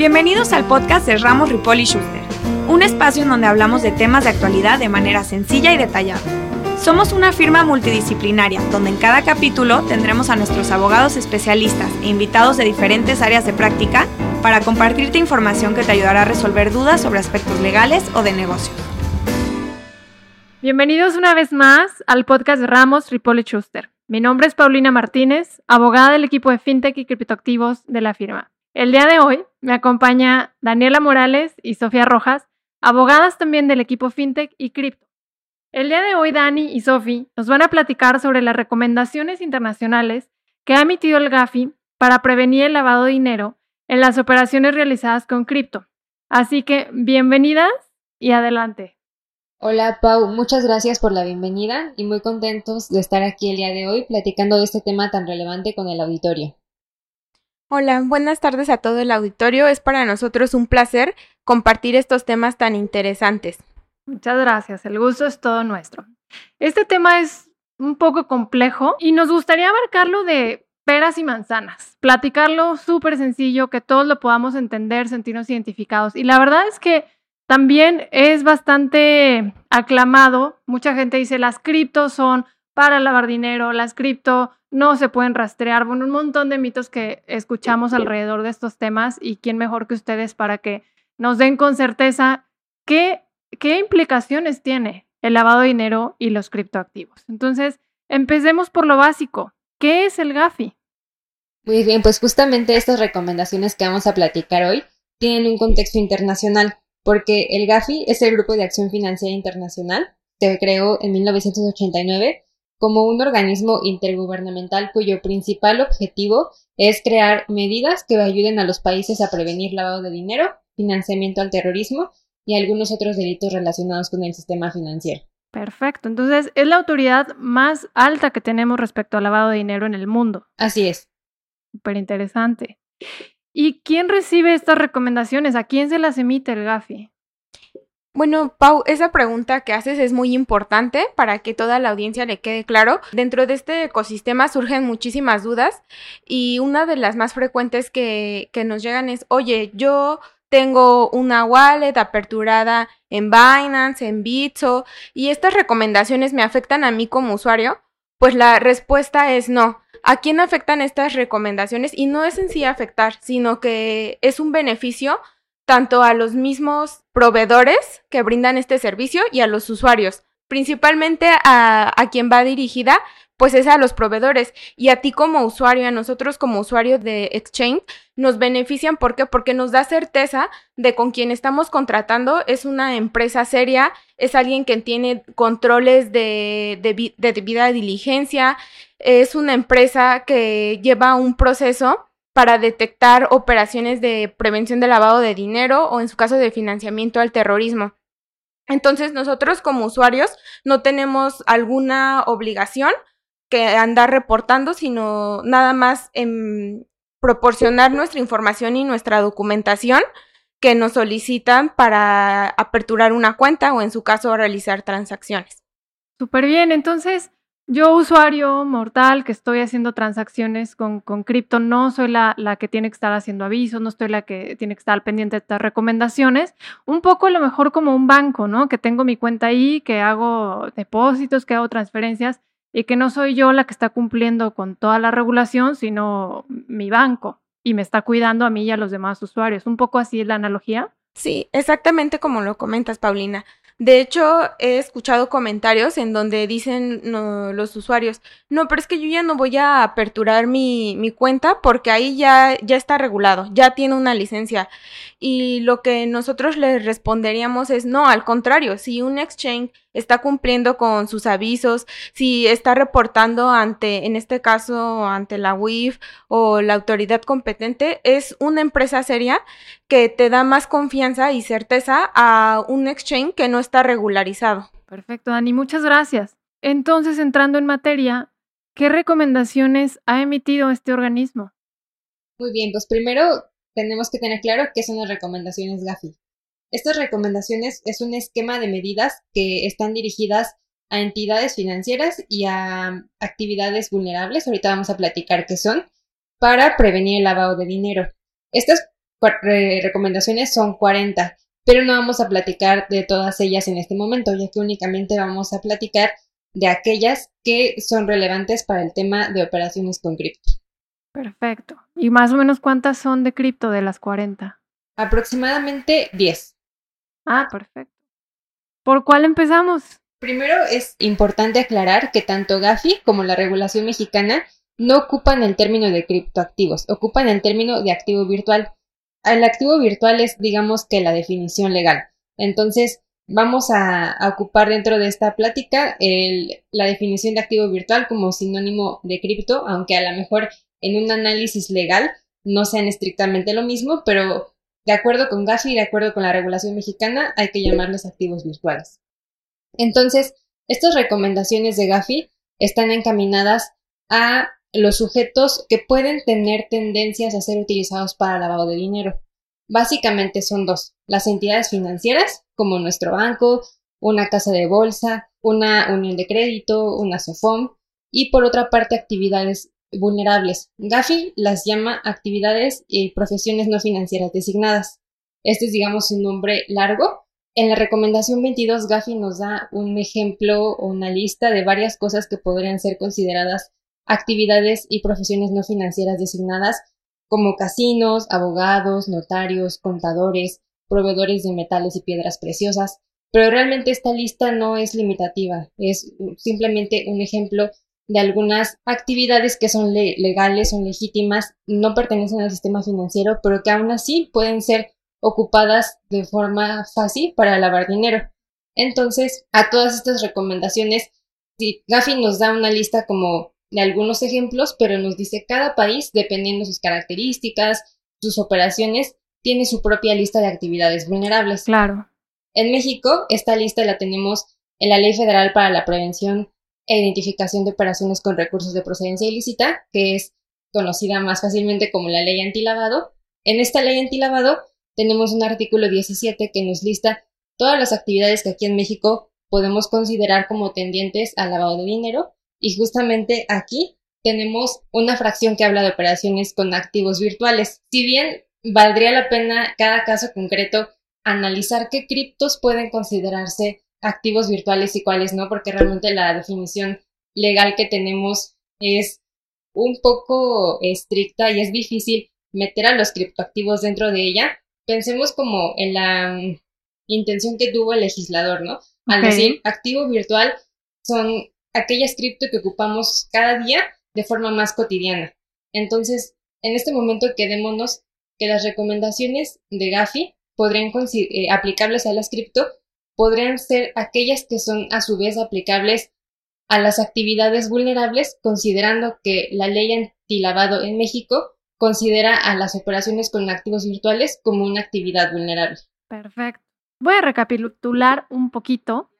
Bienvenidos al podcast de Ramos Ripoli Schuster, un espacio en donde hablamos de temas de actualidad de manera sencilla y detallada. Somos una firma multidisciplinaria donde en cada capítulo tendremos a nuestros abogados especialistas e invitados de diferentes áreas de práctica para compartirte información que te ayudará a resolver dudas sobre aspectos legales o de negocios. Bienvenidos una vez más al podcast de Ramos Ripoli Schuster. Mi nombre es Paulina Martínez, abogada del equipo de FinTech y criptoactivos de la firma. El día de hoy me acompaña Daniela Morales y Sofía Rojas, abogadas también del equipo FinTech y Cripto. El día de hoy Dani y Sofi nos van a platicar sobre las recomendaciones internacionales que ha emitido el GAFI para prevenir el lavado de dinero en las operaciones realizadas con cripto. Así que bienvenidas y adelante. Hola Pau, muchas gracias por la bienvenida y muy contentos de estar aquí el día de hoy platicando de este tema tan relevante con el auditorio. Hola, buenas tardes a todo el auditorio. Es para nosotros un placer compartir estos temas tan interesantes. Muchas gracias, el gusto es todo nuestro. Este tema es un poco complejo y nos gustaría abarcarlo de peras y manzanas, platicarlo súper sencillo, que todos lo podamos entender, sentirnos identificados. Y la verdad es que también es bastante aclamado. Mucha gente dice las criptos son para lavar dinero, las cripto no se pueden rastrear, bueno, un montón de mitos que escuchamos alrededor de estos temas y quién mejor que ustedes para que nos den con certeza qué, qué implicaciones tiene el lavado de dinero y los criptoactivos. Entonces, empecemos por lo básico. ¿Qué es el GAFI? Muy bien, pues justamente estas recomendaciones que vamos a platicar hoy tienen un contexto internacional, porque el GAFI es el Grupo de Acción Financiera Internacional, se creó en 1989 como un organismo intergubernamental cuyo principal objetivo es crear medidas que ayuden a los países a prevenir lavado de dinero, financiamiento al terrorismo y algunos otros delitos relacionados con el sistema financiero. Perfecto, entonces es la autoridad más alta que tenemos respecto al lavado de dinero en el mundo. Así es. Súper interesante. ¿Y quién recibe estas recomendaciones? ¿A quién se las emite el GAFI? Bueno, Pau, esa pregunta que haces es muy importante para que toda la audiencia le quede claro. Dentro de este ecosistema surgen muchísimas dudas y una de las más frecuentes que, nos llegan es, oye, yo tengo una wallet aperturada en Binance, en Bitso, y estas recomendaciones me afectan a mí como usuario. Pues la respuesta es no. ¿A quién afectan estas recomendaciones? Y no es en sí afectar, sino que es un beneficio tanto a los mismos proveedores que brindan este servicio y a los usuarios. Principalmente a, a quien va dirigida, pues es a los proveedores y a ti como usuario, a nosotros como usuario de Exchange, nos benefician. ¿Por qué? Porque nos da certeza de con quien estamos contratando es una empresa seria, es alguien que tiene controles de, de, de debida diligencia, es una empresa que lleva un proceso para detectar operaciones de prevención de lavado de dinero o en su caso de financiamiento al terrorismo. Entonces nosotros como usuarios no tenemos alguna obligación que andar reportando, sino nada más en proporcionar nuestra información y nuestra documentación que nos solicitan para aperturar una cuenta o en su caso realizar transacciones. Súper bien, entonces yo, usuario mortal que estoy haciendo transacciones con, con cripto, no soy la, la, que tiene que estar haciendo avisos, no estoy la que tiene que estar pendiente de estas recomendaciones. Un poco a lo mejor como un banco, ¿no? Que tengo mi cuenta ahí, que hago depósitos, que hago transferencias y que no soy yo la que está cumpliendo con toda la regulación, sino mi banco y me está cuidando a mí y a los demás usuarios. Un poco así es la analogía. Sí, exactamente como lo comentas, Paulina. De hecho, he escuchado comentarios en donde dicen los usuarios, no, pero es que yo ya no voy a aperturar mi, mi cuenta porque ahí ya, ya está regulado, ya tiene una licencia. Y lo que nosotros les responderíamos es, no, al contrario, si un exchange está cumpliendo con sus avisos, si está reportando ante, en este caso, ante la WIF o la autoridad competente, es una empresa seria que te da más confianza y certeza a un exchange que no está regularizado. Perfecto, Dani, muchas gracias. Entonces, entrando en materia, ¿qué recomendaciones ha emitido este organismo? Muy bien, pues primero tenemos que tener claro qué son las recomendaciones GAFI. Estas recomendaciones es un esquema de medidas que están dirigidas a entidades financieras y a actividades vulnerables, ahorita vamos a platicar qué son, para prevenir el lavado de dinero. Estas recomendaciones son 40, pero no vamos a platicar de todas ellas en este momento, ya que únicamente vamos a platicar de aquellas que son relevantes para el tema de operaciones con cripto. Perfecto. ¿Y más o menos cuántas son de cripto de las 40? Aproximadamente 10. Ah, perfecto. ¿Por cuál empezamos? Primero es importante aclarar que tanto Gafi como la regulación mexicana no ocupan el término de criptoactivos, ocupan el término de activo virtual. El activo virtual es, digamos que, la definición legal. Entonces, vamos a, ocupar dentro de esta plática la definición de activo virtual como sinónimo de cripto, aunque a lo mejor en un análisis legal no sean estrictamente lo mismo, pero de acuerdo con Gafi y de acuerdo con la regulación mexicana hay que llamarlos activos virtuales. Entonces, estas recomendaciones de Gafi están encaminadas a los sujetos que pueden tener tendencias a ser utilizados para lavado de dinero. Básicamente son dos, las entidades financieras, como nuestro banco, una casa de bolsa, una unión de crédito, una SOFOM, y por otra parte actividades vulnerables. Gafi las llama actividades y profesiones no financieras designadas. Este es, digamos, un nombre largo. En la recomendación 22, Gafi nos da un ejemplo o una lista de varias cosas que podrían ser consideradas actividades y profesiones no financieras designadas, como casinos, abogados, notarios, contadores, proveedores de metales y piedras preciosas. Pero realmente esta lista no es limitativa, es simplemente un ejemplo de algunas actividades que son legales, son legítimas, no pertenecen al sistema financiero, pero que aún así pueden ser ocupadas de forma fácil para lavar dinero. Entonces, a todas estas recomendaciones, si Gafi nos da una lista como de algunos ejemplos, pero nos dice cada país, dependiendo de sus características, sus operaciones, tiene su propia lista de actividades vulnerables. Claro. En México, esta lista la tenemos en la Ley Federal para la Prevención e identificación de operaciones con recursos de procedencia ilícita, que es conocida más fácilmente como la ley antilavado. En esta ley antilavado tenemos un artículo 17 que nos lista todas las actividades que aquí en México podemos considerar como tendientes al lavado de dinero y justamente aquí tenemos una fracción que habla de operaciones con activos virtuales. Si bien valdría la pena cada caso concreto analizar qué criptos pueden considerarse activos virtuales y cuáles no, porque realmente la definición legal que tenemos es un poco estricta y es difícil meter a los criptoactivos dentro de ella. Pensemos como en la mm, intención que tuvo el legislador, ¿no? Al decir activo virtual son aquellas cripto que ocupamos cada día de forma más cotidiana. Entonces, en este momento quedémonos que las recomendaciones de Gafi podrían eh, aplicables a las cripto podrían ser aquellas que son a su vez aplicables a las actividades vulnerables, considerando que la ley antilavado en México considera a las operaciones con activos virtuales como una actividad vulnerable. Perfecto. Voy a recapitular un poquito.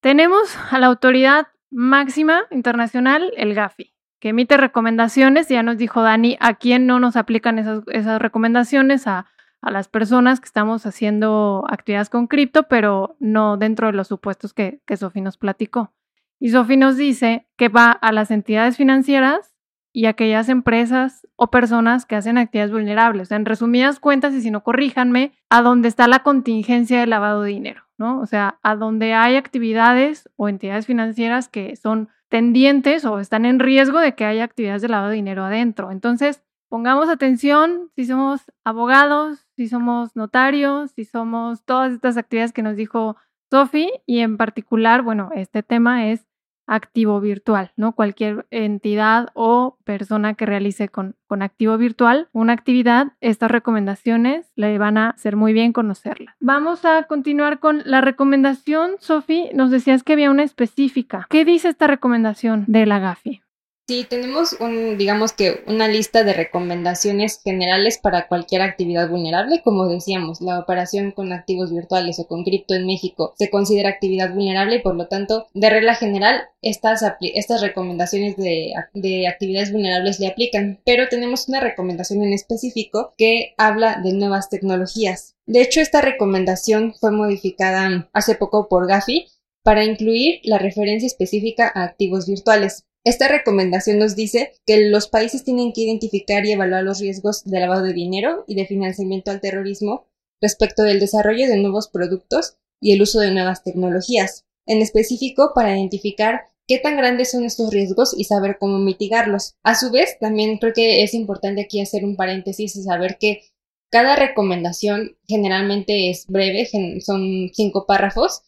Tenemos a la autoridad máxima internacional, el GAFI, que emite recomendaciones, ya nos dijo Dani, a quién no nos aplican esas, esas recomendaciones, a a las personas que estamos haciendo actividades con cripto, pero no dentro de los supuestos que, que Sofi nos platicó. Y Sofi nos dice que va a las entidades financieras y aquellas empresas o personas que hacen actividades vulnerables. En resumidas cuentas, y si no corríjanme, a donde está la contingencia de lavado de dinero, ¿no? O sea, a donde hay actividades o entidades financieras que son tendientes o están en riesgo de que haya actividades de lavado de dinero adentro. Entonces, pongamos atención si somos abogados, si somos notarios, si somos todas estas actividades que nos dijo Sofi y en particular, bueno, este tema es activo virtual, ¿no? Cualquier entidad o persona que realice con, con activo virtual una actividad, estas recomendaciones le van a ser muy bien conocerlas. Vamos a continuar con la recomendación. Sofi, nos decías que había una específica. ¿Qué dice esta recomendación de la GAFI? Sí, tenemos un, digamos que una lista de recomendaciones generales para cualquier actividad vulnerable. Como decíamos, la operación con activos virtuales o con cripto en México se considera actividad vulnerable y por lo tanto, de regla general, estas, estas recomendaciones de, de actividades vulnerables le aplican. Pero tenemos una recomendación en específico que habla de nuevas tecnologías. De hecho, esta recomendación fue modificada hace poco por Gafi para incluir la referencia específica a activos virtuales. Esta recomendación nos dice que los países tienen que identificar y evaluar los riesgos de lavado de dinero y de financiamiento al terrorismo respecto del desarrollo de nuevos productos y el uso de nuevas tecnologías, en específico para identificar qué tan grandes son estos riesgos y saber cómo mitigarlos. A su vez, también creo que es importante aquí hacer un paréntesis y saber que cada recomendación generalmente es breve, son cinco párrafos,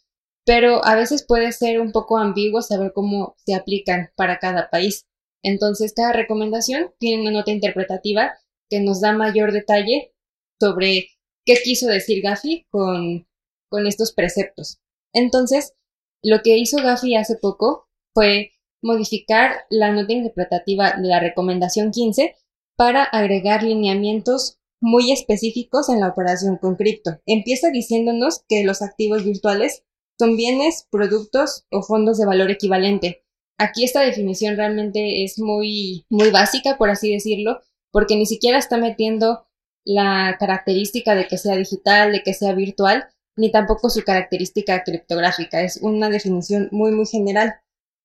pero a veces puede ser un poco ambiguo saber cómo se aplican para cada país. Entonces, cada recomendación tiene una nota interpretativa que nos da mayor detalle sobre qué quiso decir Gafi con, con estos preceptos. Entonces, lo que hizo Gafi hace poco fue modificar la nota interpretativa de la recomendación 15 para agregar lineamientos muy específicos en la operación con cripto. Empieza diciéndonos que los activos virtuales son bienes, productos o fondos de valor equivalente. Aquí esta definición realmente es muy, muy básica, por así decirlo, porque ni siquiera está metiendo la característica de que sea digital, de que sea virtual, ni tampoco su característica criptográfica. Es una definición muy, muy general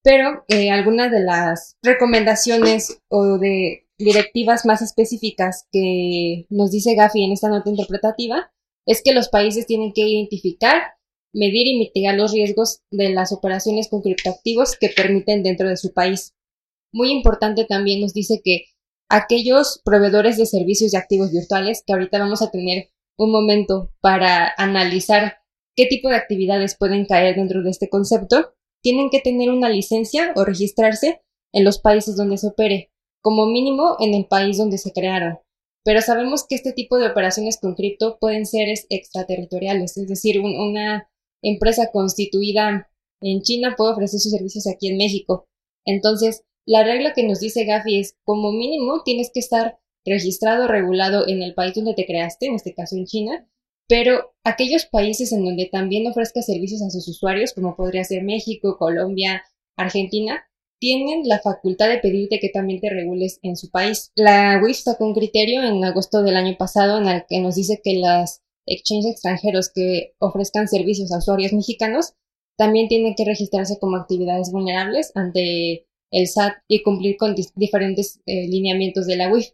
pero eh, algunas de las recomendaciones o de directivas más específicas que nos dice Gafi en esta nota interpretativa es que los países tienen que identificar, medir y mitigar los riesgos de las operaciones con criptoactivos que permiten dentro de su país. Muy importante también nos dice que aquellos proveedores de servicios de activos virtuales, que ahorita vamos a tener un momento para analizar qué tipo de actividades pueden caer dentro de este concepto, tienen que tener una licencia o registrarse en los países donde se opere, como mínimo en el país donde se crearon. Pero sabemos que este tipo de operaciones con cripto pueden ser extraterritoriales, es decir, una empresa constituida en China puede ofrecer sus servicios aquí en México. Entonces, la regla que nos dice Gafi es, como mínimo, tienes que estar registrado, regulado en el país donde te creaste, en este caso en China, pero aquellos países en donde también ofrezca servicios a sus usuarios, como podría ser México, Colombia, Argentina, tienen la facultad de pedirte que también te regules en su país. La WIF sacó un criterio en agosto del año pasado en el que nos dice que las exchanges extranjeros que ofrezcan servicios a usuarios mexicanos también tienen que registrarse como actividades vulnerables ante el SAT y cumplir con diferentes eh, lineamientos de la WIF.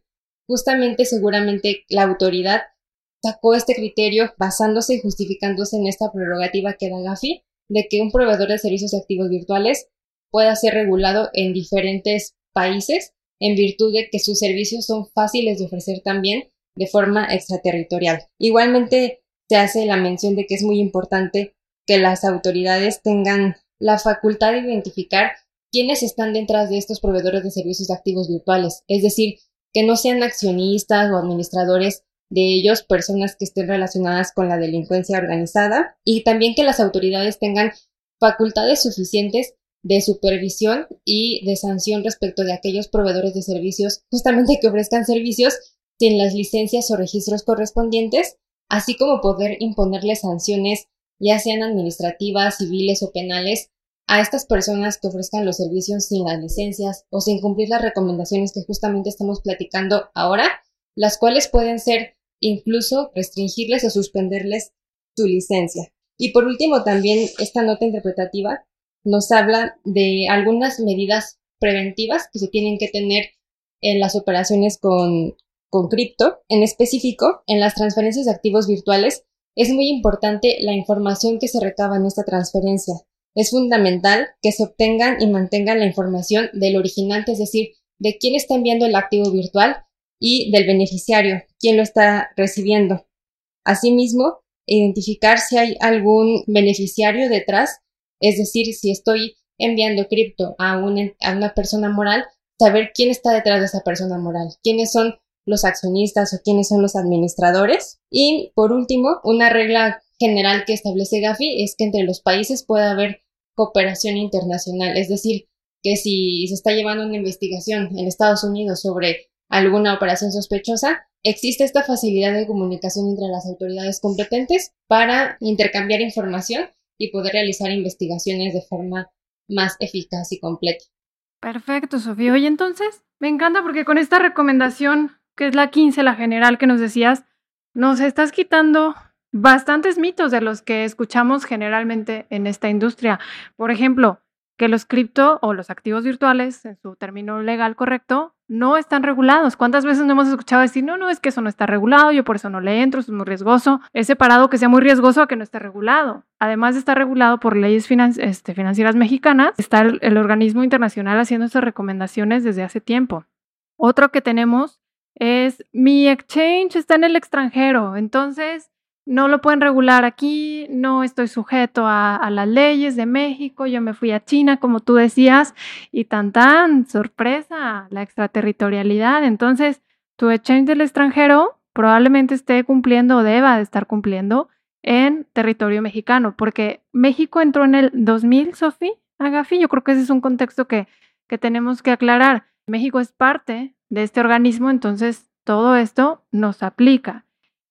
Justamente, seguramente la autoridad sacó este criterio basándose y justificándose en esta prerrogativa que da Gafi de que un proveedor de servicios de activos virtuales pueda ser regulado en diferentes países en virtud de que sus servicios son fáciles de ofrecer también de forma extraterritorial. Igualmente se hace la mención de que es muy importante que las autoridades tengan la facultad de identificar quiénes están detrás de estos proveedores de servicios de activos virtuales, es decir, que no sean accionistas o administradores de ellos personas que estén relacionadas con la delincuencia organizada y también que las autoridades tengan facultades suficientes de supervisión y de sanción respecto de aquellos proveedores de servicios justamente que ofrezcan servicios sin las licencias o registros correspondientes, así como poder imponerles sanciones ya sean administrativas, civiles o penales a estas personas que ofrezcan los servicios sin las licencias o sin cumplir las recomendaciones que justamente estamos platicando ahora, las cuales pueden ser incluso restringirles o suspenderles su licencia. Y por último, también esta nota interpretativa nos habla de algunas medidas preventivas que se tienen que tener en las operaciones con, con cripto. En específico, en las transferencias de activos virtuales, es muy importante la información que se recaba en esta transferencia. Es fundamental que se obtengan y mantengan la información del originante, es decir, de quién está enviando el activo virtual y del beneficiario, quién lo está recibiendo. Asimismo, identificar si hay algún beneficiario detrás, es decir, si estoy enviando cripto a una, a una persona moral, saber quién está detrás de esa persona moral, quiénes son los accionistas o quiénes son los administradores. Y por último, una regla general que establece Gafi es que entre los países puede haber cooperación internacional, es decir, que si se está llevando una investigación en Estados Unidos sobre alguna operación sospechosa, existe esta facilidad de comunicación entre las autoridades competentes para intercambiar información y poder realizar investigaciones de forma más eficaz y completa. Perfecto, Sofía. Oye, entonces, me encanta porque con esta recomendación, que es la 15, la general que nos decías, nos estás quitando bastantes mitos de los que escuchamos generalmente en esta industria. Por ejemplo, que los cripto o los activos virtuales, en su término legal correcto, no están regulados. ¿Cuántas veces no hemos escuchado decir, no, no, es que eso no está regulado, yo por eso no le entro, es muy riesgoso? Es separado que sea muy riesgoso a que no esté regulado. Además de estar regulado por leyes este, financieras mexicanas, está el, el organismo internacional haciendo estas recomendaciones desde hace tiempo. Otro que tenemos es mi exchange está en el extranjero, entonces no lo pueden regular aquí, no estoy sujeto a, las leyes de México, yo me fui a China, como tú decías, y tan tan, sorpresa, la extraterritorialidad. Entonces, tu exchange del extranjero probablemente esté cumpliendo o deba de estar cumpliendo en territorio mexicano, porque México entró en el 2000, Sofi, Agafi, yo creo que ese es un contexto que, que tenemos que aclarar. México es parte de este organismo, entonces todo esto nos aplica.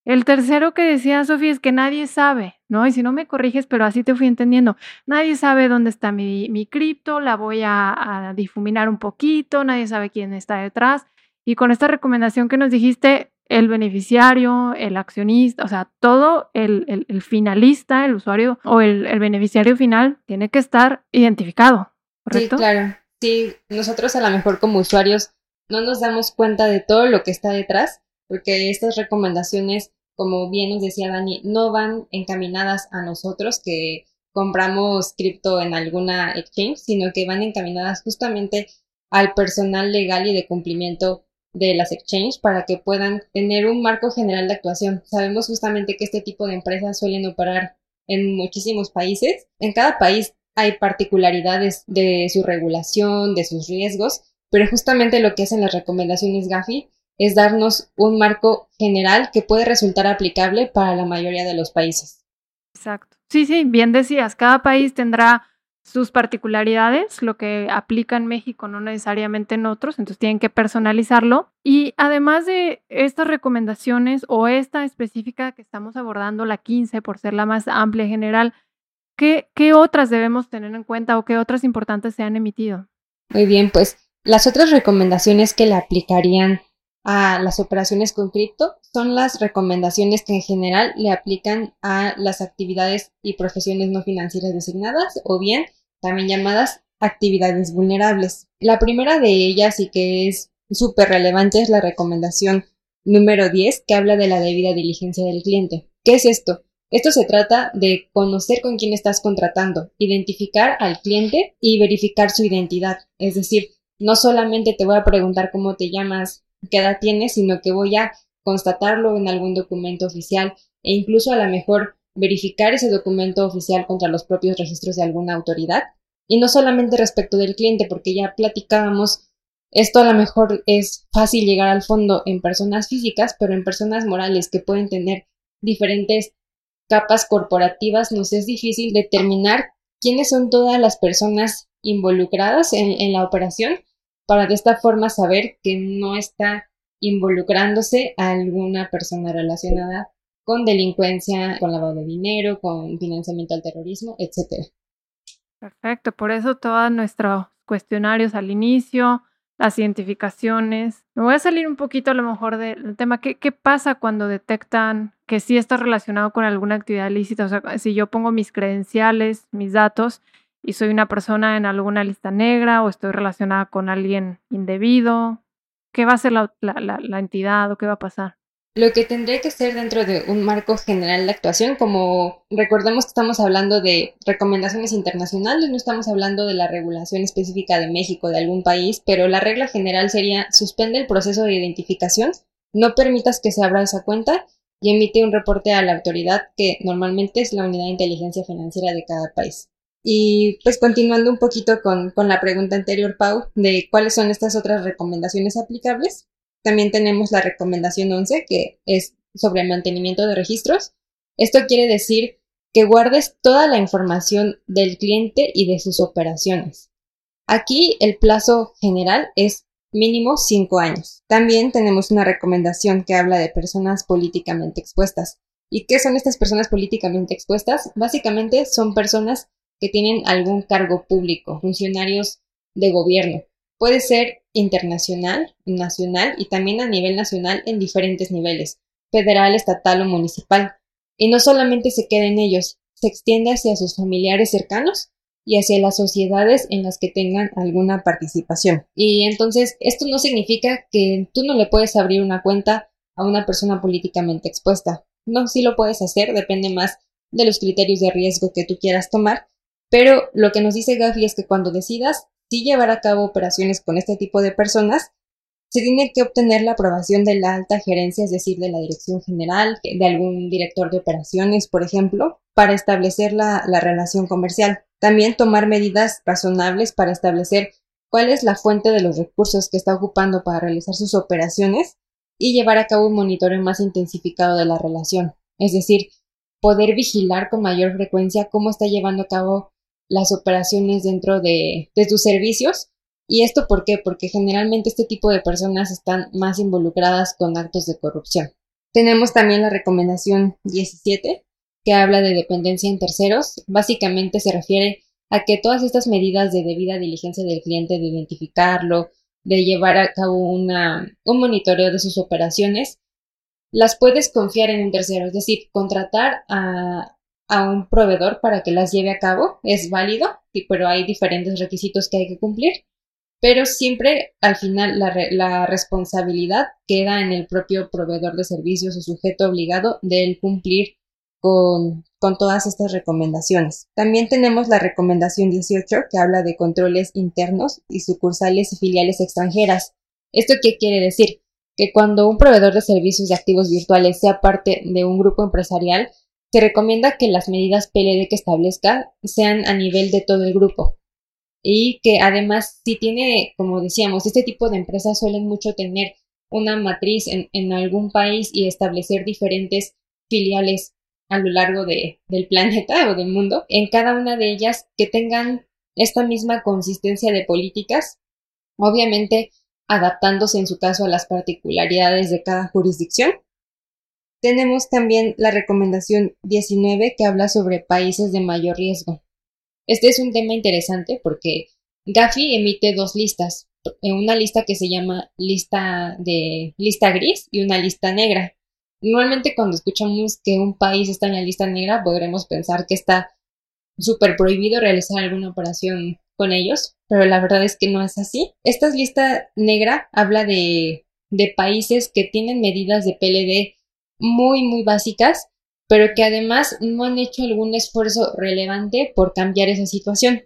El tercero que decía Sofía es que nadie sabe, ¿no? Y si no me corriges, pero así te fui entendiendo, nadie sabe dónde está mi, mi cripto, la voy a, difuminar un poquito, nadie sabe quién está detrás. Y con esta recomendación que nos dijiste, el beneficiario, el accionista, o sea, todo el, el, finalista, el usuario o el, el, beneficiario final tiene que estar identificado, ¿correcto? Sí, claro. Sí, nosotros a lo mejor como usuarios no nos damos cuenta de todo lo que está detrás, porque estas recomendaciones, como bien nos decía Dani, no van encaminadas a nosotros que compramos cripto en alguna exchange, sino que van encaminadas justamente al personal legal y de cumplimiento de las exchanges para que puedan tener un marco general de actuación. Sabemos justamente que este tipo de empresas suelen operar en muchísimos países. En cada país hay particularidades de su regulación, de sus riesgos, pero justamente lo que hacen las recomendaciones GAFI es darnos un marco general que puede resultar aplicable para la mayoría de los países. Exacto. Sí, sí, bien decías, cada país tendrá sus particularidades, lo que aplica en México no necesariamente en otros, entonces tienen que personalizarlo. Y además de estas recomendaciones o esta específica que estamos abordando, la 15, por ser la más amplia y general, ¿qué, otras debemos tener en cuenta o qué otras importantes se han emitido? Muy bien, pues las otras recomendaciones que le aplicarían a las operaciones con cripto son las recomendaciones que en general le aplican a las actividades y profesiones no financieras designadas o bien también llamadas actividades vulnerables. La primera de ellas y que es súper relevante es la recomendación número 10 que habla de la debida diligencia del cliente. ¿Qué es esto? Esto se trata de conocer con quién estás contratando, identificar al cliente y verificar su identidad. Es decir, no solamente te voy a preguntar cómo te llamas, qué edad tienes, sino que voy a constatarlo en algún documento oficial e incluso a lo mejor verificar ese documento oficial contra los propios registros de alguna autoridad. Y no solamente respecto del cliente, porque ya platicábamos, esto a lo mejor es fácil llegar al fondo en personas físicas, pero en personas morales que pueden tener diferentes capas corporativas, nos es difícil determinar quiénes son todas las personas involucradas en, en la operación para de esta forma saber que no está involucrándose a alguna persona relacionada con delincuencia, con lavado de dinero, con financiamiento al terrorismo, etc. Perfecto, por eso todos nuestros cuestionarios al inicio, las identificaciones. Me voy a salir un poquito a lo mejor del tema. ¿Qué, ¿Qué, pasa cuando detectan que sí está relacionado con alguna actividad ilícita? O sea, si yo pongo mis credenciales, mis datos y soy una persona en alguna lista negra o estoy relacionada con alguien indebido, ¿qué va a hacer la, entidad o qué va a pasar? Lo que tendría que ser dentro de un marco general de actuación, como recordemos que estamos hablando de recomendaciones internacionales, no estamos hablando de la regulación específica de México, de algún país, pero la regla general sería suspende el proceso de identificación, no permitas que se abra esa cuenta y emite un reporte a la autoridad que normalmente es la unidad de inteligencia financiera de cada país. Y pues continuando un poquito con, con la pregunta anterior, Pau, de cuáles son estas otras recomendaciones aplicables, también tenemos la recomendación 11, que es sobre el mantenimiento de registros. Esto quiere decir que guardes toda la información del cliente y de sus operaciones. Aquí el plazo general es mínimo 5 años. También tenemos una recomendación que habla de personas políticamente expuestas. ¿Y qué son estas personas políticamente expuestas? Básicamente son personas que tienen algún cargo público, funcionarios de gobierno. Puede ser internacional, nacional y también a nivel nacional en diferentes niveles, federal, estatal o municipal. Y no solamente se queda en ellos, se extiende hacia sus familiares cercanos y hacia las sociedades en las que tengan alguna participación. Y entonces esto no significa que tú no le puedes abrir una cuenta a una persona políticamente expuesta. No, sí lo puedes hacer, depende más de los criterios de riesgo que tú quieras tomar, pero lo que nos dice Gafi es que cuando decidas si llevar a cabo operaciones con este tipo de personas, se tiene que obtener la aprobación de la alta gerencia, es decir, de la dirección general, de algún director de operaciones, por ejemplo, para establecer la, la relación comercial. También tomar medidas razonables para establecer cuál es la fuente de los recursos que está ocupando para realizar sus operaciones y llevar a cabo un monitoreo más intensificado de la relación. Es decir, poder vigilar con mayor frecuencia cómo está llevando a cabo las operaciones dentro de, de tus servicios ¿Y esto por qué? Porque generalmente este tipo de personas están más involucradas con actos de corrupción. Tenemos también la recomendación 17, que habla de dependencia en terceros. Básicamente se refiere a que todas estas medidas de debida diligencia del cliente, de identificarlo, de llevar a cabo una, un monitoreo de sus operaciones, las puedes confiar en un tercero, es decir, contratar a, a un proveedor para que las lleve a cabo es válido, pero hay diferentes requisitos que hay que cumplir pero siempre al final la, responsabilidad queda en el propio proveedor de servicios o sujeto obligado de cumplir con, con, todas estas recomendaciones. También tenemos la recomendación 18 que habla de controles internos y sucursales y filiales extranjeras. ¿Esto qué quiere decir? Que cuando un proveedor de servicios de activos virtuales sea parte de un grupo empresarial, se recomienda que las medidas PLD que establezca sean a nivel de todo el grupo, y que además si tiene, como decíamos, este tipo de empresas suelen mucho tener una matriz en, algún país y establecer diferentes filiales a lo largo de, del planeta o del mundo, en cada una de ellas que tengan esta misma consistencia de políticas, obviamente adaptándose en su caso a las particularidades de cada jurisdicción. Tenemos también la recomendación 19 que habla sobre países de mayor riesgo. Este es un tema interesante porque Gafi emite dos listas, una lista que se llama lista de lista gris y una lista negra. Normalmente cuando escuchamos que un país está en la lista negra podremos pensar que está súper prohibido realizar alguna operación con ellos, pero la verdad es que no es así. Esta lista negra habla de países que tienen medidas de PLD muy, muy básicas pero que además no han hecho algún esfuerzo relevante por cambiar esa situación.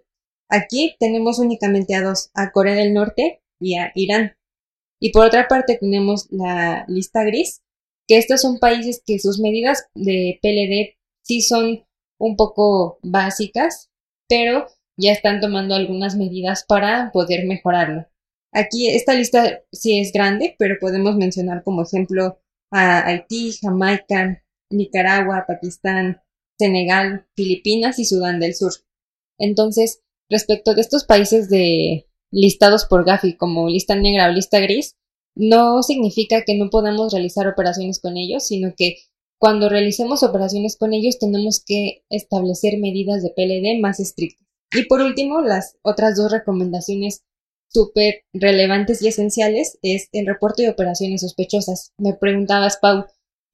Aquí tenemos únicamente a dos, a Corea del Norte y a Irán. Y por otra parte tenemos la lista gris, que estos son países que sus medidas de PLD sí son un poco básicas, pero ya están tomando algunas medidas para poder mejorarlo. Aquí esta lista sí es grande, pero podemos mencionar como ejemplo a Haití, Jamaica, Nicaragua, Pakistán, Senegal, Filipinas y Sudán del Sur. Entonces, respecto de estos países de listados por Gafi como lista negra o lista gris, no significa que no podamos realizar operaciones con ellos, sino que cuando realicemos operaciones con ellos tenemos que establecer medidas de PLD más estrictas. Y por último, las otras dos recomendaciones súper relevantes y esenciales es el reporte de operaciones sospechosas. Me preguntabas, Pau,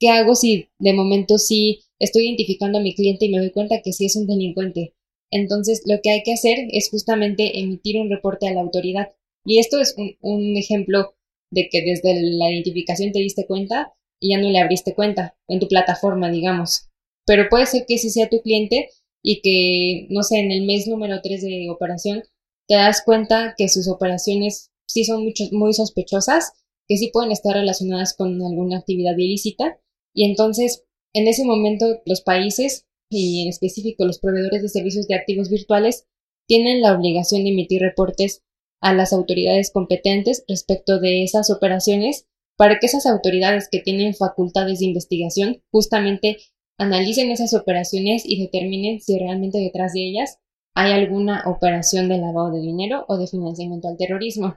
¿Qué hago si de momento sí estoy identificando a mi cliente y me doy cuenta que sí es un delincuente? Entonces, lo que hay que hacer es justamente emitir un reporte a la autoridad. Y esto es un, ejemplo de que desde la identificación te diste cuenta y ya no le abriste cuenta en tu plataforma, digamos. Pero puede ser que sí sea tu cliente y que, no sé, en el mes número 3 de operación te das cuenta que sus operaciones sí son mucho, muy sospechosas, que sí pueden estar relacionadas con alguna actividad ilícita. Y entonces, en ese momento, los países y en específico los proveedores de servicios de activos virtuales tienen la obligación de emitir reportes a las autoridades competentes respecto de esas operaciones para que esas autoridades que tienen facultades de investigación justamente analicen esas operaciones y determinen si realmente detrás de ellas hay alguna operación de lavado de dinero o de financiamiento al terrorismo.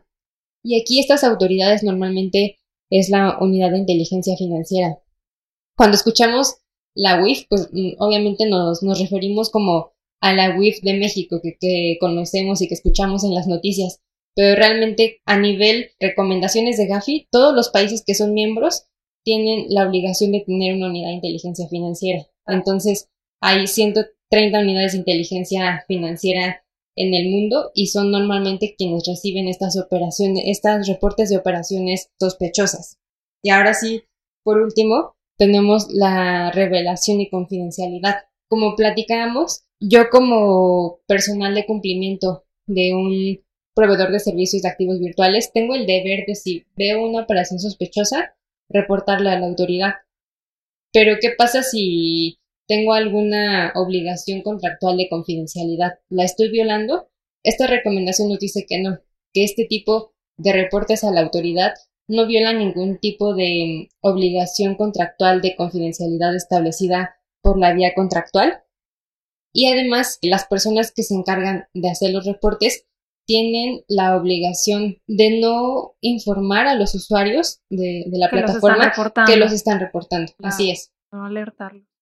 Y aquí estas autoridades normalmente es la unidad de inteligencia financiera, cuando escuchamos la WIF, pues mm, obviamente nos, nos referimos como a la WIF de México que, que conocemos y que escuchamos en las noticias, pero realmente a nivel recomendaciones de Gafi, todos los países que son miembros tienen la obligación de tener una unidad de inteligencia financiera. Entonces, hay 130 unidades de inteligencia financiera en el mundo y son normalmente quienes reciben estas operaciones, estos reportes de operaciones sospechosas. Y ahora sí, por último, tenemos la revelación y confidencialidad. Como platicábamos, yo como personal de cumplimiento de un proveedor de servicios de activos virtuales, tengo el deber de si veo una operación sospechosa, reportarla a la autoridad. Pero ¿qué pasa si tengo alguna obligación contractual de confidencialidad? ¿La estoy violando? Esta recomendación nos dice que no, que este tipo de reportes a la autoridad no viola ningún tipo de obligación contractual de confidencialidad establecida por la vía contractual. Y además, las personas que se encargan de hacer los reportes tienen la obligación de no informar a los usuarios de, la plataforma que los están reportando. Así es. No alertarlos.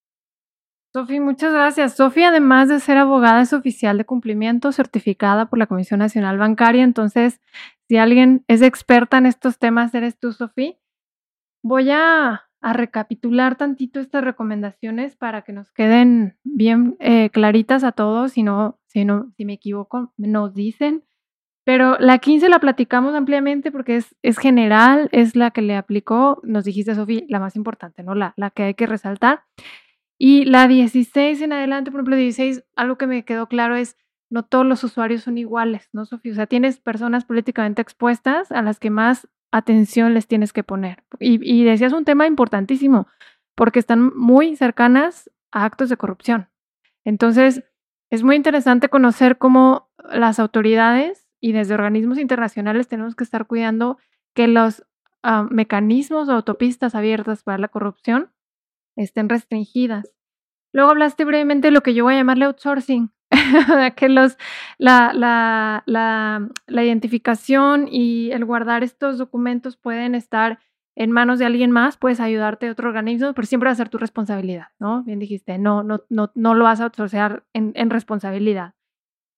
Sofi, muchas gracias. Sofi, además de ser abogada, es oficial de cumplimiento certificada por la Comisión Nacional Bancaria. Entonces, si alguien es experta en estos temas, eres tú, Sofi. Voy a, recapitular tantito estas recomendaciones para que nos queden bien eh, claritas a todos. Si no, si no, si me equivoco, nos dicen. Pero la 15 la platicamos ampliamente porque es, es general, es la que le aplicó, nos dijiste, Sofía, la más importante, ¿no? La, la que hay que resaltar. Y la 16 en adelante, por ejemplo, 16, algo que me quedó claro es, no todos los usuarios son iguales, ¿no, Sofía? O sea, tienes personas políticamente expuestas a las que más atención les tienes que poner. Y, y decías un tema importantísimo, porque están muy cercanas a actos de corrupción. Entonces, es muy interesante conocer cómo las autoridades y desde organismos internacionales tenemos que estar cuidando que los ah, mecanismos o autopistas abiertas para la corrupción estén restringidas. Luego hablaste brevemente de lo que yo voy a llamarle outsourcing, que los, la, la, la, la, identificación y el guardar estos documentos pueden estar en manos de alguien más, puedes ayudarte a otro organismo, pero siempre va a ser tu responsabilidad, ¿no? Bien dijiste, no, no, no, no lo vas a outsourcear en, en responsabilidad.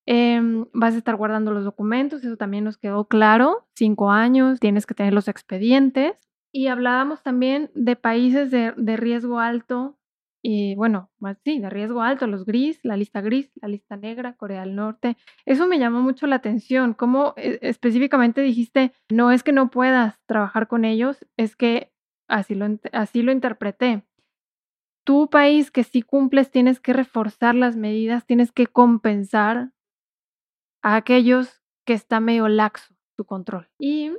Em, vas a estar guardando los documentos, eso también nos quedó claro. Cinco años, tienes que tener los expedientes. Y hablábamos también de países de, riesgo alto, y bueno, sí, de riesgo alto, los gris, la lista gris, la lista negra, Corea del Norte. Eso me llamó mucho la atención. ¿Cómo eh, específicamente dijiste, no es que no puedas trabajar con ellos, es que así lo, así lo interpreté? Tu país que sí cumples, tienes que reforzar las medidas, tienes que compensar a aquellos que está medio laxo su control. Y,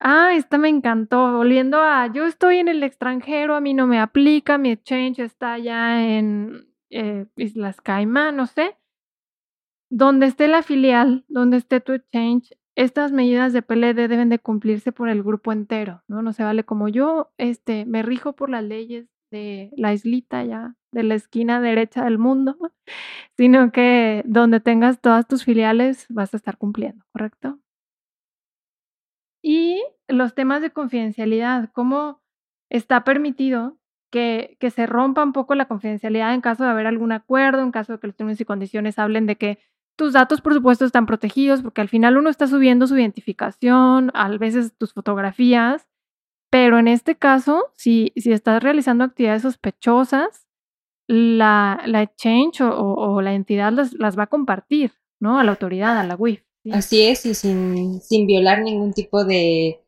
ah, esta me encantó, volviendo a, yo estoy en el extranjero, a mí no me aplica, mi exchange está allá en eh, Islas Caimán, no sé. Donde esté la filial, donde esté tu exchange, estas medidas de PLD deben de cumplirse por el grupo entero, ¿no? No se vale como yo, este, me rijo por las leyes de la islita ya, de la esquina derecha del mundo, sino que donde tengas todas tus filiales vas a estar cumpliendo, ¿correcto? Y los temas de confidencialidad, cómo está permitido que, que, se rompa un poco la confidencialidad en caso de haber algún acuerdo, en caso de que los términos y condiciones hablen de que tus datos, por supuesto, están protegidos, porque al final uno está subiendo su identificación, a veces tus fotografías, pero en este caso, si, si estás realizando actividades sospechosas, la, la exchange o, la entidad las, las, va a compartir, ¿no? A la autoridad, a la WIF. Así es, y sin, sin violar ningún tipo de,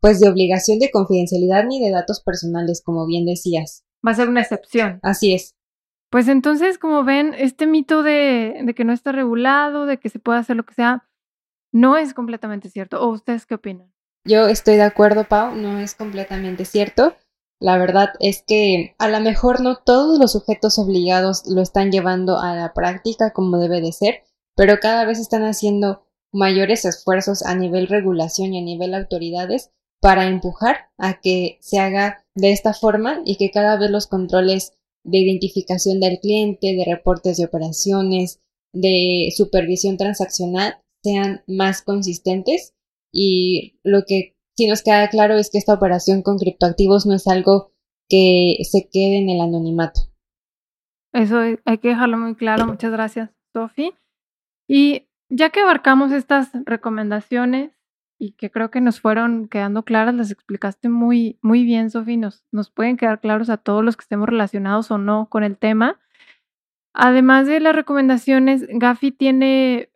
pues, de obligación de confidencialidad ni de datos personales, como bien decías. Va a ser una excepción. Así es. Pues entonces, como ven, este mito de, de que no está regulado, de que se puede hacer lo que sea, no es completamente cierto. ¿O ustedes qué opinan? Yo estoy de acuerdo, Pau, no es completamente cierto. La verdad es que a lo mejor no todos los sujetos obligados lo están llevando a la práctica como debe de ser, pero cada vez están haciendo mayores esfuerzos a nivel regulación y a nivel autoridades para empujar a que se haga de esta forma y que cada vez los controles de identificación del cliente, de reportes de operaciones, de supervisión transaccional sean más consistentes y lo que sí nos queda claro es que esta operación con criptoactivos no es algo que se quede en el anonimato. Eso hay que dejarlo muy claro. Muchas gracias, Sofi. Y ya que abarcamos estas recomendaciones y que creo que nos fueron quedando claras, las explicaste muy, muy bien, Sofi. Nos, pueden quedar claros a todos los que estemos relacionados o no con el tema. Además de las recomendaciones, Gafi tiene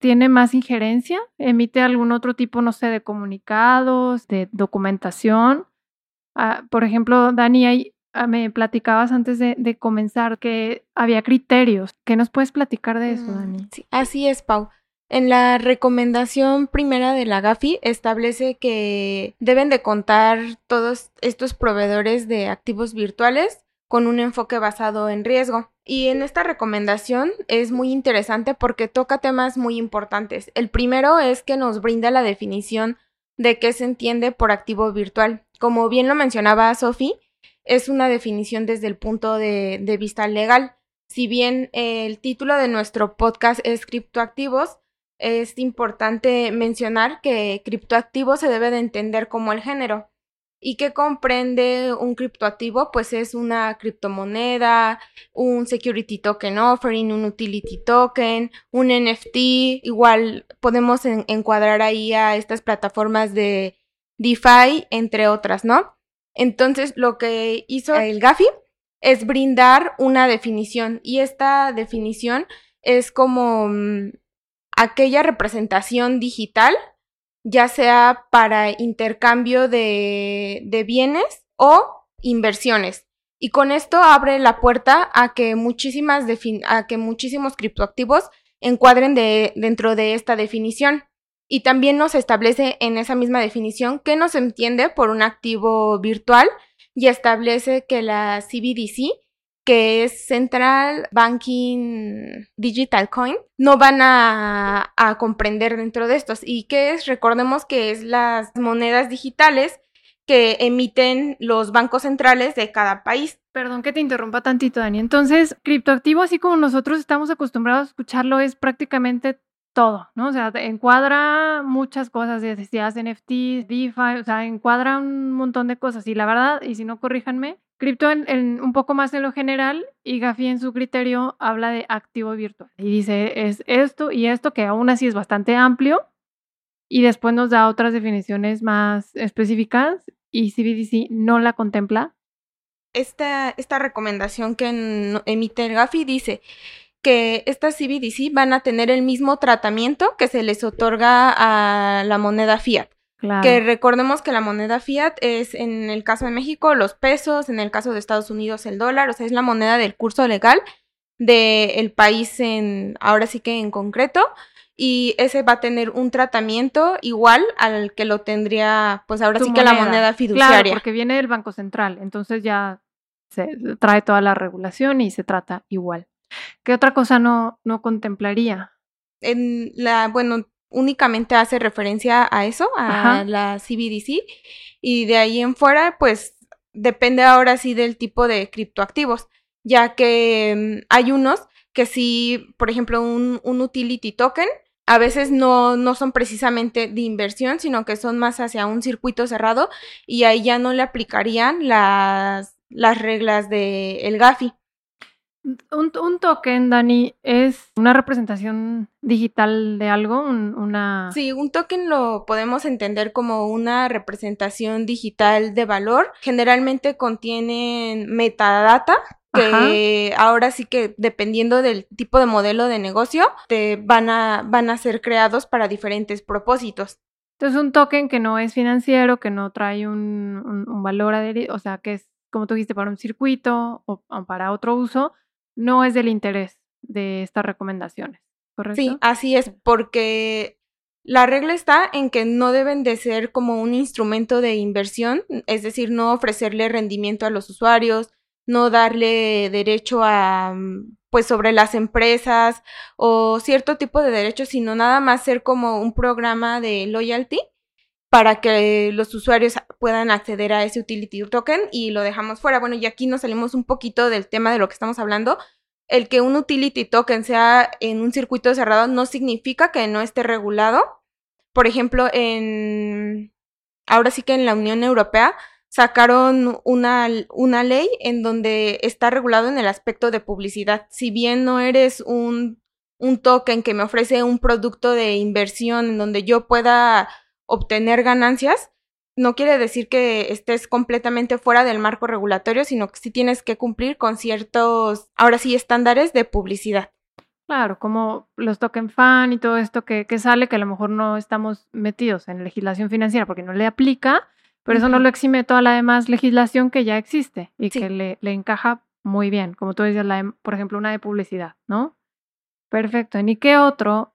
tiene más injerencia, emite algún otro tipo, no sé, de comunicados, de documentación. Ah, por ejemplo, Dani, ah, me platicabas antes de, comenzar que había criterios. ¿Qué nos puedes platicar de eso, mm, Dani? Sí, así es, Pau. En la recomendación primera de la GAFI establece que deben de contar todos estos proveedores de activos virtuales con un enfoque basado en riesgo. Y en esta recomendación es muy interesante porque toca temas muy importantes. El primero es que nos brinda la definición de qué se entiende por activo virtual. Como bien lo mencionaba Sofi, es una definición desde el punto de, vista legal. Si bien el título de nuestro podcast es criptoactivos, es importante mencionar que criptoactivo se debe de entender como el género. ¿Y qué comprende un criptoactivo? Pues es una criptomoneda, un security token offering, un utility token, un NFT. Igual podemos encuadrar ahí a estas plataformas de DeFi, entre otras, ¿no? Entonces, lo que hizo el GAFI es brindar una definición y esta definición es como mm, aquella representación digital, ya sea para intercambio de, bienes o inversiones. Y con esto abre la puerta a que, muchísimas a que muchísimos criptoactivos encuadren de, dentro de esta definición. Y también nos establece en esa misma definición qué nos entiende por un activo virtual y establece que la CBDC que es Central Banking Digital Coin, no van a, comprender dentro de estos. ¿Y qué es? Recordemos que es las monedas digitales que emiten los bancos centrales de cada país. Perdón que te interrumpa tantito, Dani. Entonces, criptoactivo, así como nosotros estamos acostumbrados a escucharlo, es prácticamente todo, ¿no? O sea, encuadra muchas cosas, decías NFT, DeFi, o sea, encuadra un montón de cosas. Y la verdad, y si no, corríjanme, Cripto en, un poco más en lo general y Gafi en su criterio habla de activo virtual y dice es esto y esto que aún así es bastante amplio y después nos da otras definiciones más específicas y CBDC no la contempla. Esta, esta recomendación que emite el Gafi dice que estas CBDC van a tener el mismo tratamiento que se les otorga a la moneda fiat. Que recordemos que la moneda fiat es en el caso de México los pesos, en el caso de Estados Unidos el dólar, o sea, es la moneda del curso legal del país en, ahora sí que en concreto, y ese va a tener un tratamiento igual al que lo tendría, pues ahora sí que la moneda fiduciaria. Claro, porque viene del Banco Central, entonces ya se trae toda la regulación y se trata igual. ¿Qué otra cosa no, no contemplaría? En la, bueno, únicamente hace referencia a eso, a la CBDC, y de ahí en fuera, pues depende ahora sí del tipo de criptoactivos, ya que mm, hay unos que sí, por ejemplo, un, un utility token, a veces no, no, son precisamente de inversión, sino que son más hacia un circuito cerrado y ahí ya no le aplicarían las, las reglas del el GAFI. Un, token, Dani, es una representación digital de algo, una... Sí, un token lo podemos entender como una representación digital de valor. Generalmente contienen metadata, que ahora sí que dependiendo del tipo de modelo de negocio, te van a, van a ser creados para diferentes propósitos. Entonces, un token que no es financiero, que no trae un, un, valor adherido, o sea, que es, como tú dijiste, para un circuito o para otro uso, no es del interés de estas recomendaciones, ¿correcto? Sí, así es, porque la regla está en que no deben de ser como un instrumento de inversión, es decir, no ofrecerle rendimiento a los usuarios, no darle derecho a mm, pues sobre las empresas o cierto tipo de derechos, sino nada más ser como un programa de loyalty para que los usuarios puedan acceder a ese utility token y lo dejamos fuera. Bueno, y aquí nos salimos un poquito del tema de lo que estamos hablando. El que un utility token sea en un circuito cerrado no significa que no esté regulado. Por ejemplo, en ahora sí que en la Unión Europea sacaron una, una ley en donde está regulado en el aspecto de publicidad. Si bien no eres un, un token que me ofrece un producto de inversión en donde yo pueda obtener ganancias, no quiere decir que estés completamente fuera del marco regulatorio, sino que sí tienes que cumplir con ciertos, ahora sí, estándares de publicidad. Claro, como los token fan y todo esto que, que, sale, que a lo mejor no estamos metidos en legislación financiera porque no le aplica, pero eso no lo exime toda la demás legislación que ya existe y que le, le, encaja muy bien, como tú decías, la, por ejemplo, una de publicidad, ¿no? Perfecto. ¿Y qué otro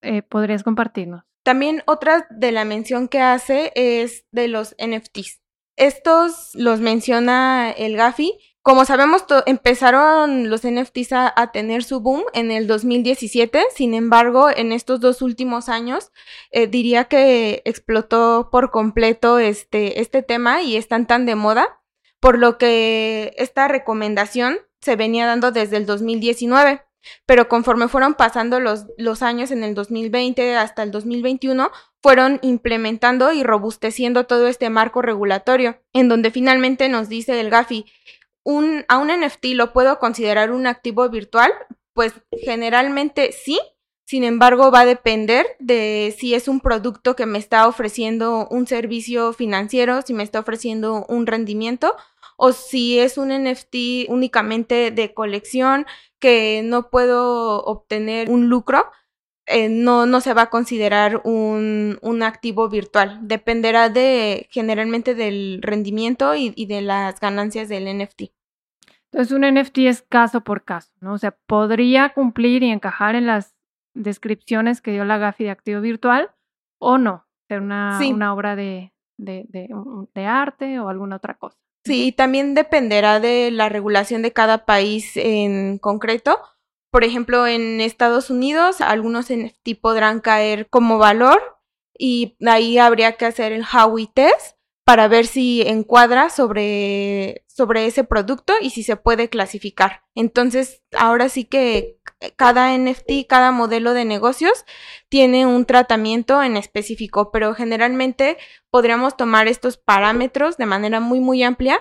eh, podrías compartirnos? También otra de la mención que hace es de los NFTs. Estos los menciona el Gafi como sabemos, empezaron los NFTs a, tener su boom en el 2017, sin embargo, en estos dos últimos años, eh, diría que explotó por completo este, este tema y están tan de moda, por lo que esta recomendación se venía dando desde el 2019. Pero conforme fueron pasando los, años en el 2020 hasta el 2021, fueron implementando y robusteciendo todo este marco regulatorio, en donde finalmente nos dice el GAFI, un, a un NFT lo puedo considerar un activo virtual? Pues generalmente sí, sin embargo, va a depender de si es un producto que me está ofreciendo un servicio financiero, si me está ofreciendo un rendimiento, o si es un NFT únicamente de colección que no puedo obtener un lucro, eh, no, no se va a considerar un, un, activo virtual. Dependerá de generalmente del rendimiento y, y de las ganancias del NFT. Entonces, un NFT es caso por caso, ¿no? O sea, podría cumplir y encajar en las descripciones que dio la GAFI de activo virtual o no, ser una, una obra de, de, de, arte o alguna otra cosa. Sí, también dependerá de la regulación de cada país en concreto. Por ejemplo, en Estados Unidos, algunos NFT podrán caer como valor y ahí habría que hacer el Howey test para ver si encuadra sobre, sobre ese producto y si se puede clasificar. Entonces, ahora sí que cada NFT, cada modelo de negocios tiene un tratamiento en específico, pero generalmente podríamos tomar estos parámetros de manera muy, muy amplia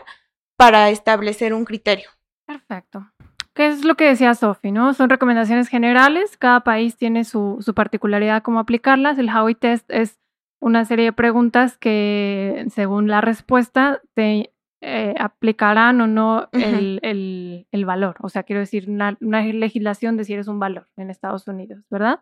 para establecer un criterio. Perfecto. ¿Qué es lo que decía Sofi? ¿no? Son recomendaciones generales, cada país tiene su, su particularidad cómo aplicarlas. El Howey Test es una serie de preguntas que, según la respuesta, te eh, aplicarán o no el, el, el, valor. O sea, quiero decir, una, una, legislación de si eres un valor en Estados Unidos, ¿verdad?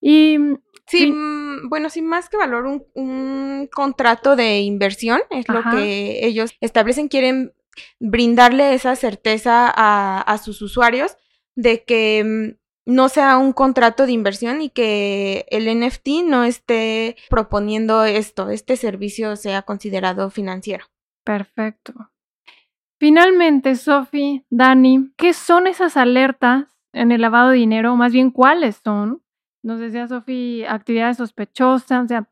Y. Sí, mm, bueno, sí, más que valor, un, un contrato de inversión es lo que ellos establecen. Quieren brindarle esa certeza a, a sus usuarios de que mm, no sea un contrato de inversión y que el NFT no esté proponiendo esto, este servicio sea considerado financiero. Perfecto. Finalmente, Sofi, Dani, ¿qué son esas alertas en el lavado de dinero? Más bien, ¿cuáles son? Nos decía Sofi, actividades sospechosas, o sea,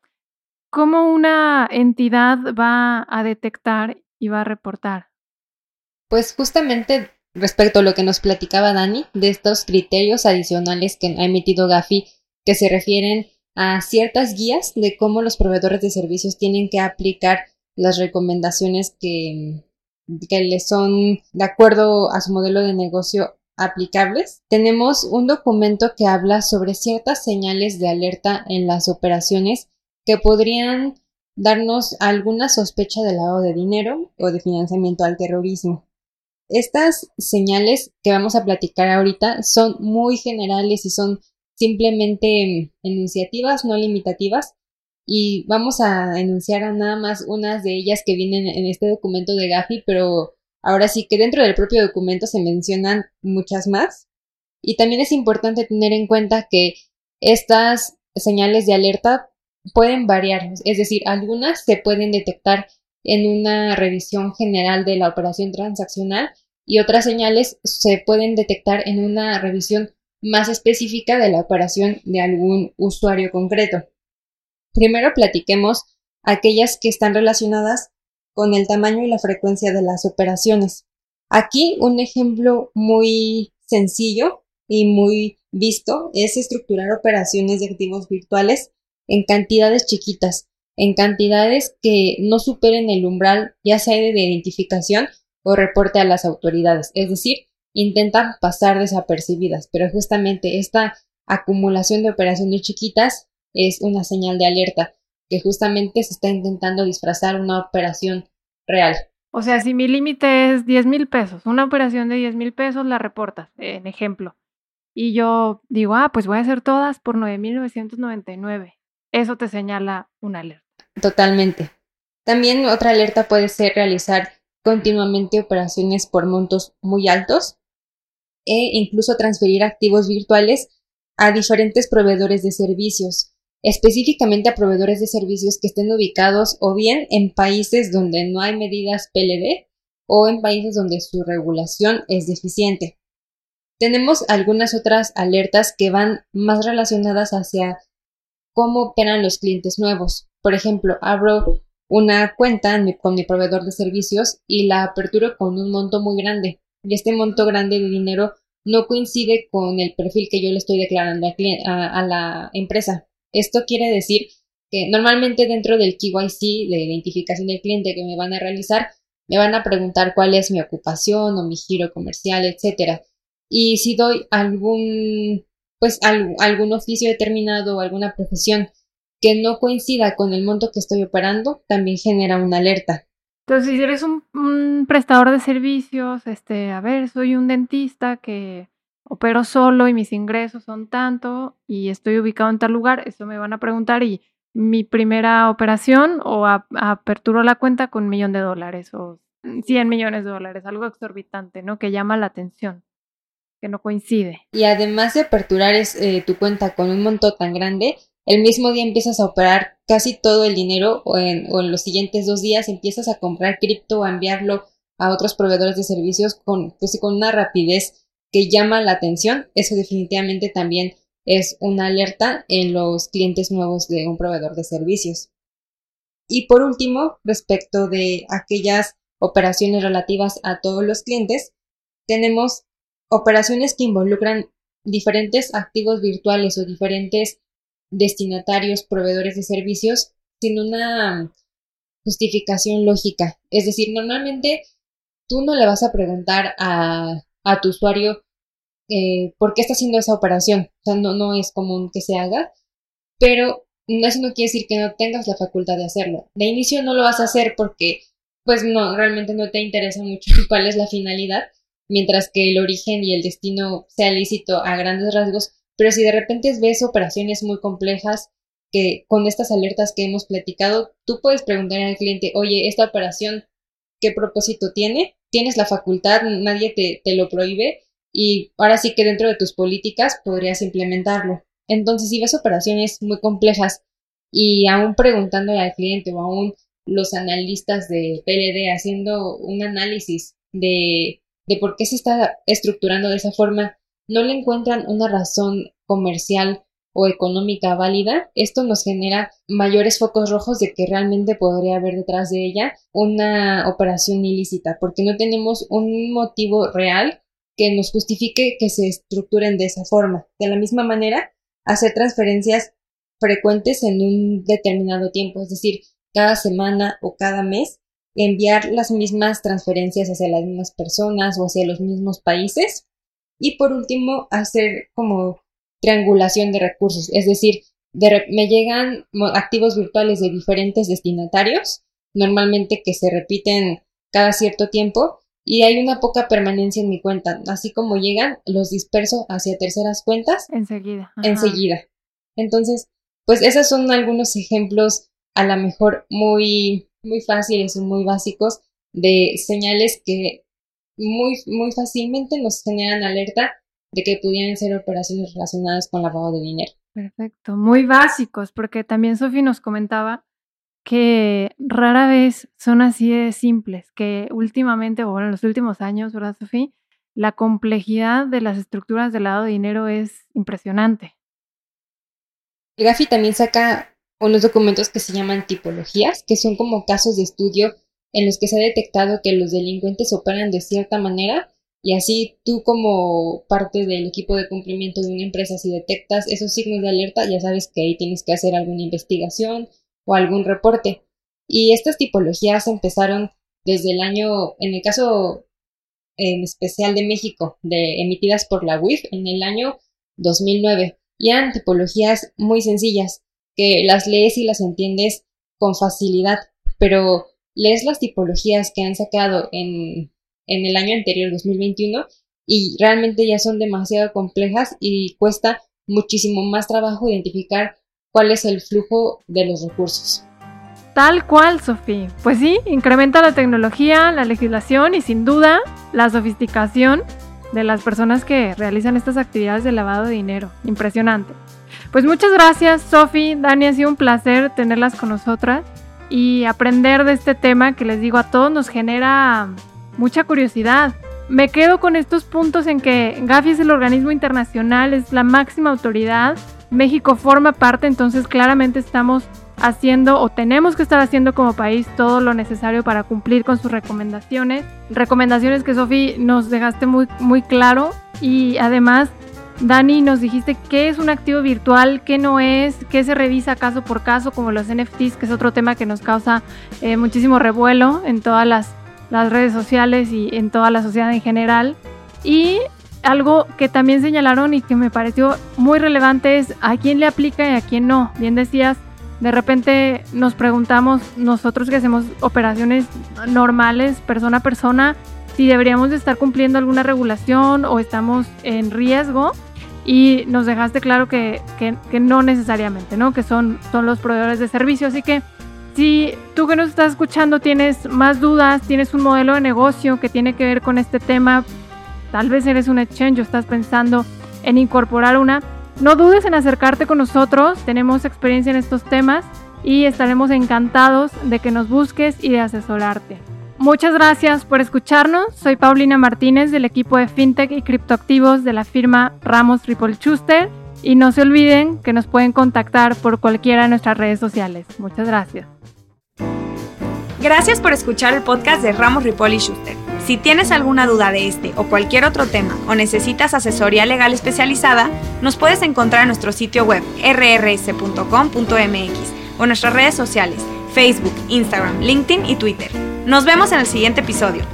¿cómo una entidad va a detectar y va a reportar? Pues justamente respecto a lo que nos platicaba Dani, de estos criterios adicionales que ha emitido Gafi, que se refieren a ciertas guías de cómo los proveedores de servicios tienen que aplicar las recomendaciones que, que son de acuerdo a su modelo de negocio aplicables. Tenemos un documento que habla sobre ciertas señales de alerta en las operaciones que podrían darnos alguna sospecha de lavado de dinero o de financiamiento al terrorismo. Estas señales que vamos a platicar ahorita son muy generales y son simplemente enunciativas, no limitativas. Y vamos a enunciar nada más unas de ellas que vienen en este documento de Gafi, pero ahora sí que dentro del propio documento se mencionan muchas más. Y también es importante tener en cuenta que estas señales de alerta pueden variar, es decir, algunas se pueden detectar en una revisión general de la operación transaccional y otras señales se pueden detectar en una revisión más específica de la operación de algún usuario concreto. Primero platiquemos aquellas que están relacionadas con el tamaño y la frecuencia de las operaciones. Aquí un ejemplo muy sencillo y muy visto es estructurar operaciones de activos virtuales en cantidades chiquitas, en cantidades que no superen el umbral ya sea de identificación o reporte a las autoridades, es decir, intentan pasar desapercibidas, pero justamente esta acumulación de operaciones chiquitas es una señal de alerta, que justamente se está intentando disfrazar una operación real. O sea, si mi límite es 10 mil pesos, una operación de 10 mil pesos la reportas, en ejemplo. y yo digo, ah, pues voy a hacer todas por 9.999. Eso te señala una alerta. Totalmente. También otra alerta puede ser realizar continuamente operaciones por montos muy altos e incluso transferir activos virtuales a diferentes proveedores de servicios, específicamente a proveedores de servicios que estén ubicados o bien en países donde no hay medidas PLD o en países donde su regulación es deficiente. Tenemos algunas otras alertas que van más relacionadas hacia cómo operan los clientes nuevos. Por ejemplo, abro una cuenta con mi proveedor de servicios y la aperturo con un monto muy grande. Y este monto grande de dinero no coincide con el perfil que yo le estoy declarando a, la empresa. Esto quiere decir que normalmente dentro del KYC de identificación del cliente que me van a realizar, me van a preguntar cuál es mi ocupación o mi giro comercial, etcétera. Y si doy algún, pues algún oficio determinado o alguna profesión que no coincida con el monto que estoy operando, también genera una alerta. Entonces, si eres un, prestador de servicios, este, a ver, soy un dentista que opero solo y mis ingresos son tanto y estoy ubicado en tal lugar, eso me van a preguntar y mi primera operación o aperturo la cuenta con un millón de dólares o 100 millones de dólares, algo exorbitante, ¿no? Que llama la atención, que no coincide. Y además de aperturar eh, tu cuenta con un monto tan grande, el mismo día empiezas a operar casi todo el dinero o en, los siguientes dos días empiezas a comprar cripto o a enviarlo a otros proveedores de servicios con, pues, con una rapidez que llama la atención. Eso definitivamente también es una alerta en los clientes nuevos de un proveedor de servicios. Y por último, respecto de aquellas operaciones relativas a todos los clientes, tenemos operaciones que involucran diferentes activos virtuales o diferentes destinatarios, proveedores de servicios, sin una justificación lógica. Es decir, normalmente tú no le vas a preguntar a, a tu usuario eh, por qué está haciendo esa operación. O sea, no, no es común que se haga, pero eso no quiere decir que no tengas la facultad de hacerlo. De inicio no lo vas a hacer porque, pues no, realmente no te interesa mucho cuál es la finalidad, mientras que el origen y el destino sea lícito a grandes rasgos, pero si de repente ves operaciones muy complejas que con estas alertas que hemos platicado, tú puedes preguntar al cliente, oye, esta operación, ¿qué propósito tiene? Tienes la facultad, nadie te, te lo prohíbe y ahora sí que dentro de tus políticas podrías implementarlo. Entonces, si ves operaciones muy complejas y aún preguntándole al cliente o aún los analistas de PLD haciendo un análisis de, de por qué se está estructurando de esa forma, no le encuentran una razón comercial o económica válida, esto nos genera mayores focos rojos de que realmente podría haber detrás de ella una operación ilícita, porque no tenemos un motivo real que nos justifique que se estructuren de esa forma. De la misma manera, hacer transferencias frecuentes en un determinado tiempo, es decir, cada semana o cada mes, enviar las mismas transferencias hacia las mismas personas o hacia los mismos países, y por último, hacer como triangulación de recursos, es decir, me llegan activos virtuales de diferentes destinatarios, normalmente que se repiten cada cierto tiempo, y hay una poca permanencia en mi cuenta. Así como llegan, los disperso hacia terceras cuentas. Enseguida. Enseguida. Entonces, pues esos son algunos ejemplos a lo mejor muy, muy fáciles o muy básicos de señales que muy, muy fácilmente nos generan alerta de que pudieran ser operaciones relacionadas con lavado de dinero. Perfecto, muy básicos, porque también Sofi nos comentaba que rara vez son así de simples, que últimamente, o bueno, en los últimos años, ¿verdad, Sofi? La complejidad de las estructuras de lavado de dinero es impresionante. El GAFI también saca unos documentos que se llaman tipologías, que son como casos de estudio en los que se ha detectado que los delincuentes operan de cierta manera y así tú como parte del equipo de cumplimiento de una empresa, si detectas esos signos de alerta, ya sabes que ahí tienes que hacer alguna investigación o algún reporte. Y estas tipologías empezaron desde el año, en el caso en especial de México, de emitidas por la UIF en el año 2009. Y eran tipologías muy sencillas, que las lees y las entiendes con facilidad, pero lees las tipologías que han sacado en, en el año anterior, 2021, y realmente ya son demasiado complejas y cuesta muchísimo más trabajo identificar cuál es el flujo de los recursos. Tal cual, Sofía. Pues sí, incrementa la tecnología, la legislación y sin duda la sofisticación de las personas que realizan estas actividades de lavado de dinero. Impresionante. Pues muchas gracias, Sofi. Dani, ha sido un placer tenerlas con nosotras y aprender de este tema que les digo a todos nos genera mucha curiosidad. Me quedo con estos puntos en que Gafi es el organismo internacional, es la máxima autoridad. México forma parte, entonces claramente estamos haciendo o tenemos que estar haciendo como país todo lo necesario para cumplir con sus recomendaciones. Recomendaciones que Sofi nos dejaste muy, muy claro y además Dani, nos dijiste qué es un activo virtual, qué no es, qué se revisa caso por caso, como los NFTs, que es otro tema que nos causa eh, muchísimo revuelo en todas las, las redes sociales y en toda la sociedad en general. Y algo que también señalaron y que me pareció muy relevante es a quién le aplica y a quién no. Bien decías, de repente nos preguntamos nosotros que hacemos operaciones normales, persona a persona, si deberíamos de estar cumpliendo alguna regulación o estamos en riesgo y nos dejaste claro que, que, no necesariamente, ¿no? Que son, son los proveedores de servicio. Así que si tú que nos estás escuchando tienes más dudas, tienes un modelo de negocio que tiene que ver con este tema, tal vez eres un exchange o estás pensando en incorporar una, no dudes en acercarte con nosotros, tenemos experiencia en estos temas y estaremos encantados de que nos busques y de asesorarte. Muchas gracias por escucharnos. Soy Paulina Martínez del equipo de FinTech y criptoactivos de la firma Ramos Triple Schuster. Y no se olviden que nos pueden contactar por cualquiera de nuestras redes sociales. Muchas gracias. Gracias por escuchar el podcast de Ramos Ripoli Schuster. Si tienes alguna duda de este o cualquier otro tema o necesitas asesoría legal especializada, nos puedes encontrar en nuestro sitio web rrs.com.mx o nuestras redes sociales Facebook, Instagram, LinkedIn y Twitter. Nos vemos en el siguiente episodio.